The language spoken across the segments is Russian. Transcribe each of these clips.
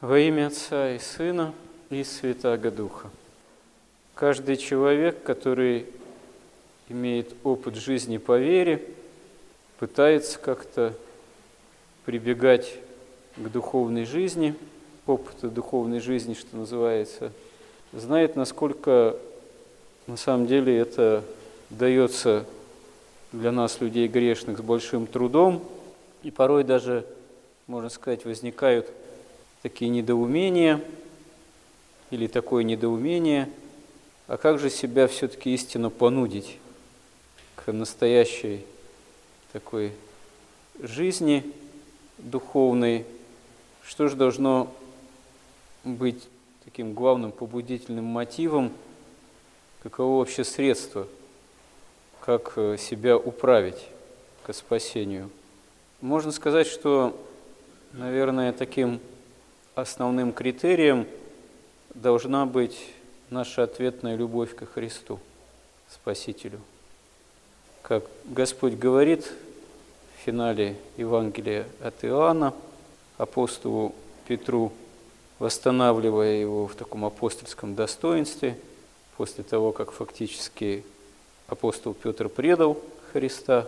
Во имя Отца и Сына и Святаго Духа. Каждый человек, который имеет опыт жизни по вере, пытается как-то прибегать к духовной жизни, опыту духовной жизни, что называется, знает, насколько на самом деле это дается для нас, людей грешных, с большим трудом, и порой даже, можно сказать, возникают такие недоумения или такое недоумение, а как же себя все-таки истинно понудить к настоящей такой жизни духовной, что же должно быть таким главным побудительным мотивом, каково вообще средство, как э, себя управить к спасению. Можно сказать, что, наверное, таким основным критерием должна быть наша ответная любовь ко Христу, Спасителю. Как Господь говорит в финале Евангелия от Иоанна апостолу Петру, восстанавливая его в таком апостольском достоинстве, после того, как фактически апостол Петр предал Христа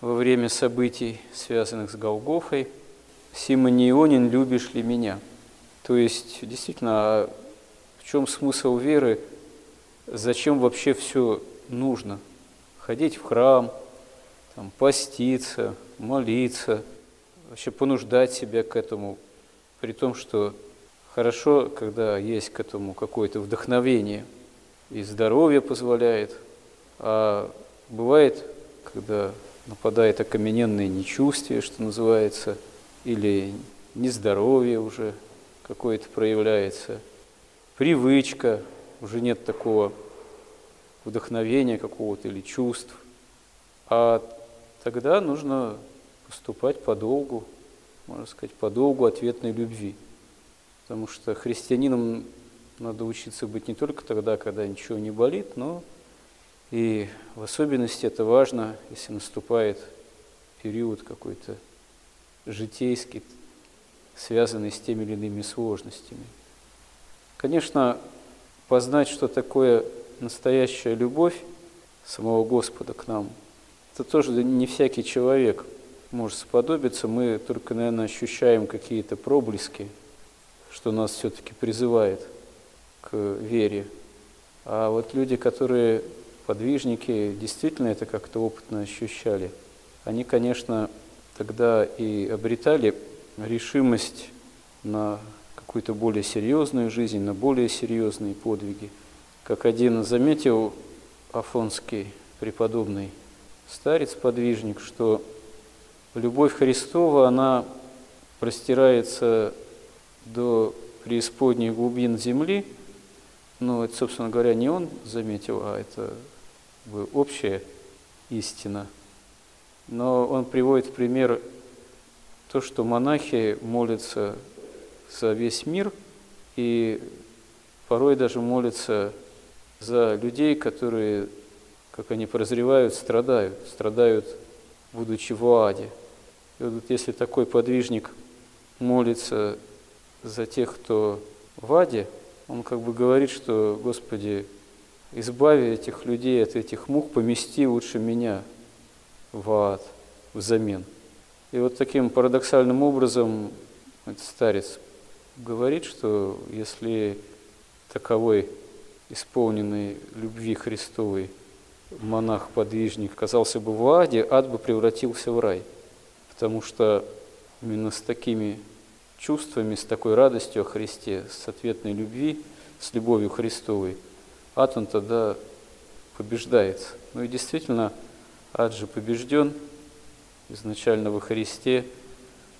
во время событий, связанных с Голгофой – Симон Ионин, любишь ли меня? То есть, действительно, а в чем смысл веры? Зачем вообще все нужно? Ходить в храм, там, поститься, молиться, вообще понуждать себя к этому, при том, что хорошо, когда есть к этому какое-то вдохновение, и здоровье позволяет, а бывает, когда нападает окамененное нечувствие, что называется – или нездоровье уже какое-то проявляется, привычка, уже нет такого вдохновения какого-то или чувств. А тогда нужно поступать по долгу, можно сказать, по долгу ответной любви. Потому что христианином надо учиться быть не только тогда, когда ничего не болит, но и в особенности это важно, если наступает период какой-то житейский, связанный с теми или иными сложностями. Конечно, познать, что такое настоящая любовь самого Господа к нам, это тоже не всякий человек может сподобиться. Мы только, наверное, ощущаем какие-то проблески, что нас все-таки призывает к вере. А вот люди, которые подвижники, действительно это как-то опытно ощущали, они, конечно, тогда и обретали решимость на какую-то более серьезную жизнь, на более серьезные подвиги. Как один заметил Афонский преподобный старец-подвижник, что любовь Христова, она простирается до преисподней глубин земли, но это, собственно говоря, не он заметил, а это общая истина – но он приводит в пример то, что монахи молятся за весь мир и порой даже молятся за людей, которые, как они прозревают, страдают, страдают, будучи в аде. И вот если такой подвижник молится за тех, кто в аде, он как бы говорит, что, Господи, избави этих людей от этих мук, помести лучше меня – в ад взамен. И вот таким парадоксальным образом этот старец говорит, что если таковой исполненный любви Христовой монах-подвижник оказался бы в аде, ад бы превратился в рай. Потому что именно с такими чувствами, с такой радостью о Христе, с ответной любви, с любовью Христовой, ад он тогда побеждается. Ну и действительно, Ад же побежден изначально во Христе,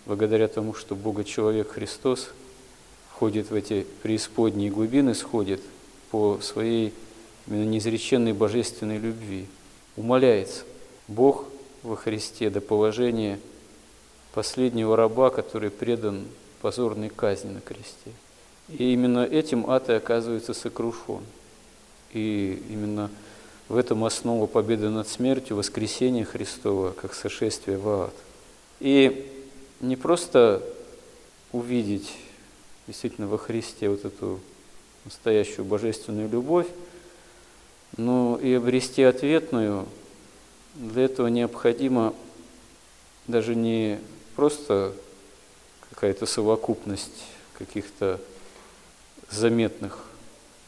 благодаря тому, что Бога-человек Христос входит в эти преисподние глубины, сходит по своей именно неизреченной божественной любви. Умоляется Бог во Христе до положения последнего раба, который предан позорной казни на кресте. И именно этим ад и оказывается сокрушен. И именно в этом основа победы над смертью, воскресения Христова, как сошествие в ад. И не просто увидеть действительно во Христе вот эту настоящую божественную любовь, но и обрести ответную, для этого необходимо даже не просто какая-то совокупность каких-то заметных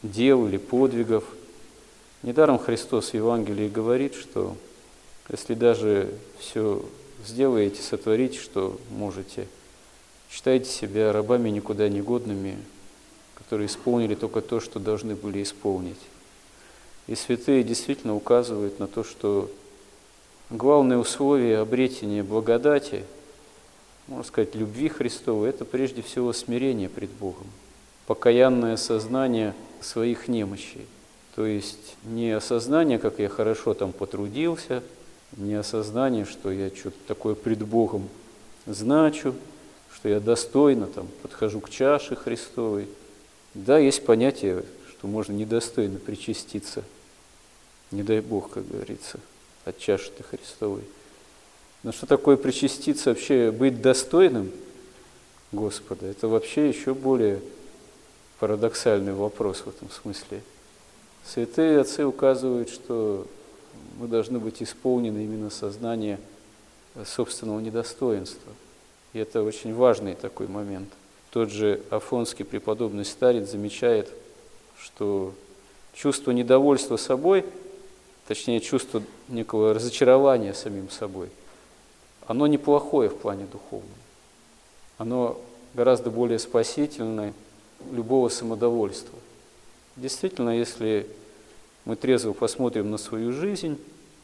дел или подвигов. Недаром Христос в Евангелии говорит, что если даже все сделаете, сотворите, что можете, считайте себя рабами никуда не годными, которые исполнили только то, что должны были исполнить. И святые действительно указывают на то, что главное условие обретения благодати, можно сказать, любви Христовой, это прежде всего смирение пред Богом, покаянное сознание своих немощей. То есть не осознание, как я хорошо там потрудился, не осознание, что я что-то такое пред Богом значу, что я достойно там подхожу к чаше Христовой. Да, есть понятие, что можно недостойно причаститься, не дай Бог, как говорится, от чаши Христовой. Но что такое причаститься, вообще быть достойным Господа, это вообще еще более парадоксальный вопрос в этом смысле. Святые отцы указывают, что мы должны быть исполнены именно сознания собственного недостоинства. И это очень важный такой момент. Тот же Афонский преподобный старец замечает, что чувство недовольства собой, точнее чувство некого разочарования самим собой, оно неплохое в плане духовном. Оно гораздо более спасительное любого самодовольства. Действительно, если мы трезво посмотрим на свою жизнь,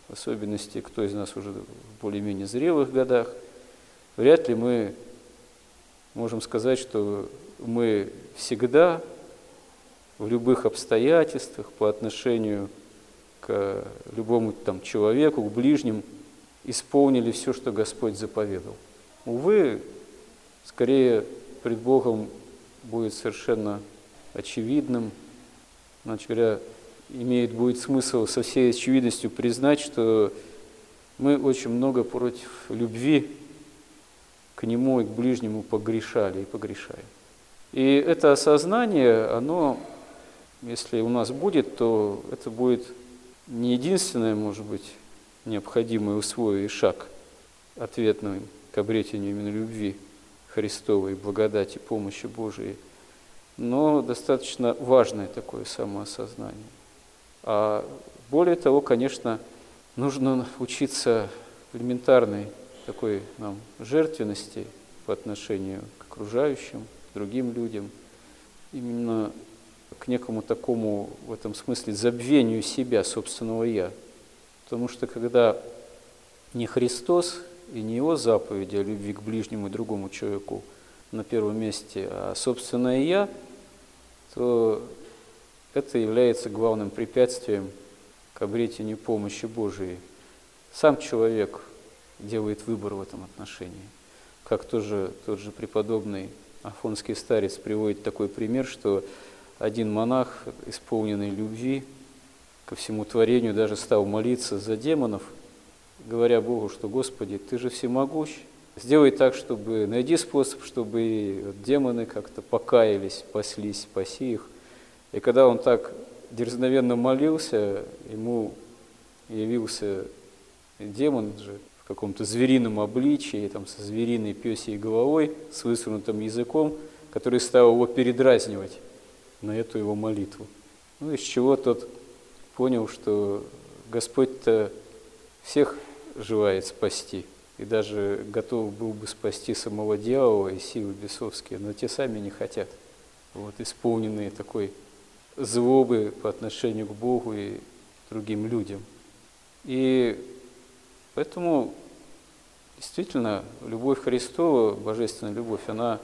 в особенности, кто из нас уже в более-менее зрелых годах, вряд ли мы можем сказать, что мы всегда в любых обстоятельствах по отношению к любому там, человеку, к ближним, исполнили все, что Господь заповедал. Увы, скорее пред Богом будет совершенно очевидным. Значит говоря, имеет будет смысл со всей очевидностью признать, что мы очень много против любви к Нему и к ближнему погрешали и погрешаем. И это осознание, оно, если у нас будет, то это будет не единственное, может быть, необходимое условие и шаг ответным к обретению именно любви – Христовой благодати, помощи Божией, но достаточно важное такое самоосознание. А более того, конечно, нужно учиться элементарной такой нам жертвенности по отношению к окружающим, к другим людям, именно к некому такому в этом смысле забвению себя, собственного «я». Потому что когда не Христос и не его заповеди о любви к ближнему и другому человеку на первом месте, а собственное «я», то это является главным препятствием к обретению помощи Божией. Сам человек делает выбор в этом отношении. Как тоже тот же преподобный Афонский старец приводит такой пример, что один монах, исполненный любви ко всему творению, даже стал молиться за демонов – говоря Богу, что «Господи, Ты же всемогущ, сделай так, чтобы, найди способ, чтобы демоны как-то покаялись, спаслись, спаси их». И когда он так дерзновенно молился, ему явился демон же в каком-то зверином обличии, там, со звериной пёсей головой, с высунутым языком, который стал его передразнивать на эту его молитву. Ну, из чего тот понял, что Господь-то всех желает спасти, и даже готов был бы спасти самого дьявола и силы бесовские, но те сами не хотят, вот, исполненные такой злобы по отношению к Богу и другим людям. И поэтому действительно любовь Христова, божественная любовь, она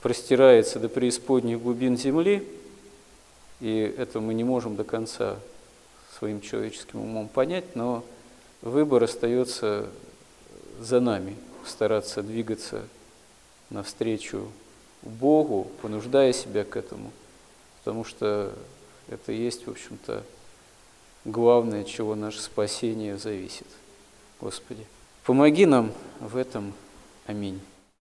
простирается до преисподних глубин земли, и это мы не можем до конца своим человеческим умом понять, но выбор остается за нами, стараться двигаться навстречу Богу, понуждая себя к этому, потому что это есть, в общем-то, главное, от чего наше спасение зависит. Господи, помоги нам в этом. Аминь.